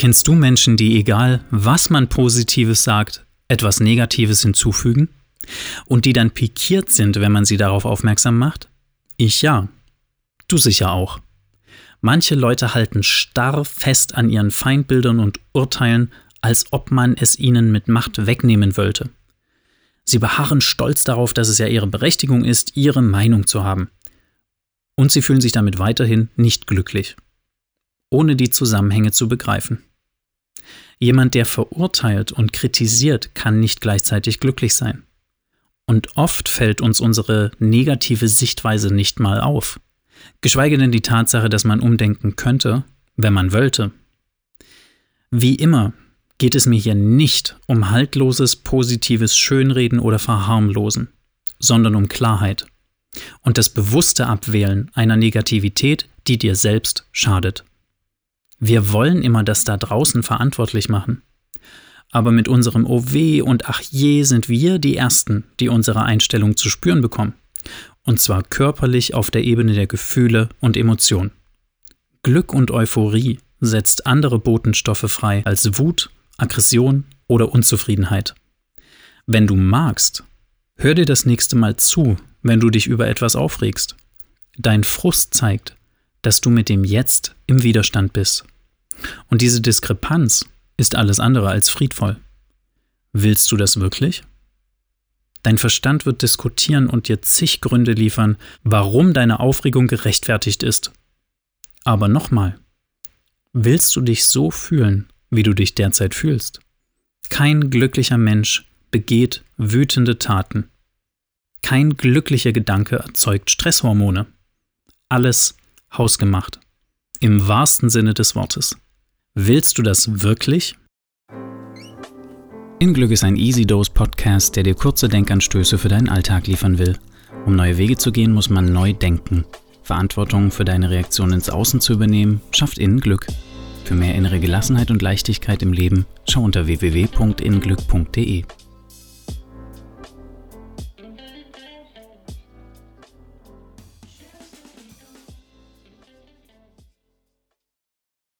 Kennst du Menschen, die egal, was man Positives sagt, etwas Negatives hinzufügen? Und die dann pikiert sind, wenn man sie darauf aufmerksam macht? Ich ja. Du sicher auch. Manche Leute halten starr fest an ihren Feindbildern und Urteilen, als ob man es ihnen mit Macht wegnehmen wollte. Sie beharren stolz darauf, dass es ja ihre Berechtigung ist, ihre Meinung zu haben. Und sie fühlen sich damit weiterhin nicht glücklich, ohne die Zusammenhänge zu begreifen. Jemand, der verurteilt und kritisiert, kann nicht gleichzeitig glücklich sein. Und oft fällt uns unsere negative Sichtweise nicht mal auf. Geschweige denn die Tatsache, dass man umdenken könnte, wenn man wollte. Wie immer geht es mir hier nicht um haltloses, positives Schönreden oder Verharmlosen, sondern um Klarheit und das bewusste Abwählen einer Negativität, die dir selbst schadet. Wir wollen immer das da draußen verantwortlich machen. Aber mit unserem Oh weh und Ach je sind wir die Ersten, die unsere Einstellung zu spüren bekommen. Und zwar körperlich auf der Ebene der Gefühle und Emotionen. Glück und Euphorie setzt andere Botenstoffe frei als Wut, Aggression oder Unzufriedenheit. Wenn du magst, hör dir das nächste Mal zu, wenn du dich über etwas aufregst. Dein Frust zeigt, dass du mit dem Jetzt im Widerstand bist. Und diese Diskrepanz ist alles andere als friedvoll. Willst du das wirklich? Dein Verstand wird diskutieren und dir zig Gründe liefern, warum deine Aufregung gerechtfertigt ist. Aber nochmal, willst du dich so fühlen, wie du dich derzeit fühlst? Kein glücklicher Mensch begeht wütende Taten. Kein glücklicher Gedanke erzeugt Stresshormone. Alles hausgemacht. Im wahrsten Sinne des Wortes. Willst du das wirklich? Inglück ist ein Easy Dose Podcast, der dir kurze Denkanstöße für deinen Alltag liefern will. Um neue Wege zu gehen, muss man neu denken. Verantwortung für deine Reaktion ins Außen zu übernehmen, schafft innen Glück. Für mehr innere Gelassenheit und Leichtigkeit im Leben schau unter www.innenglück.de.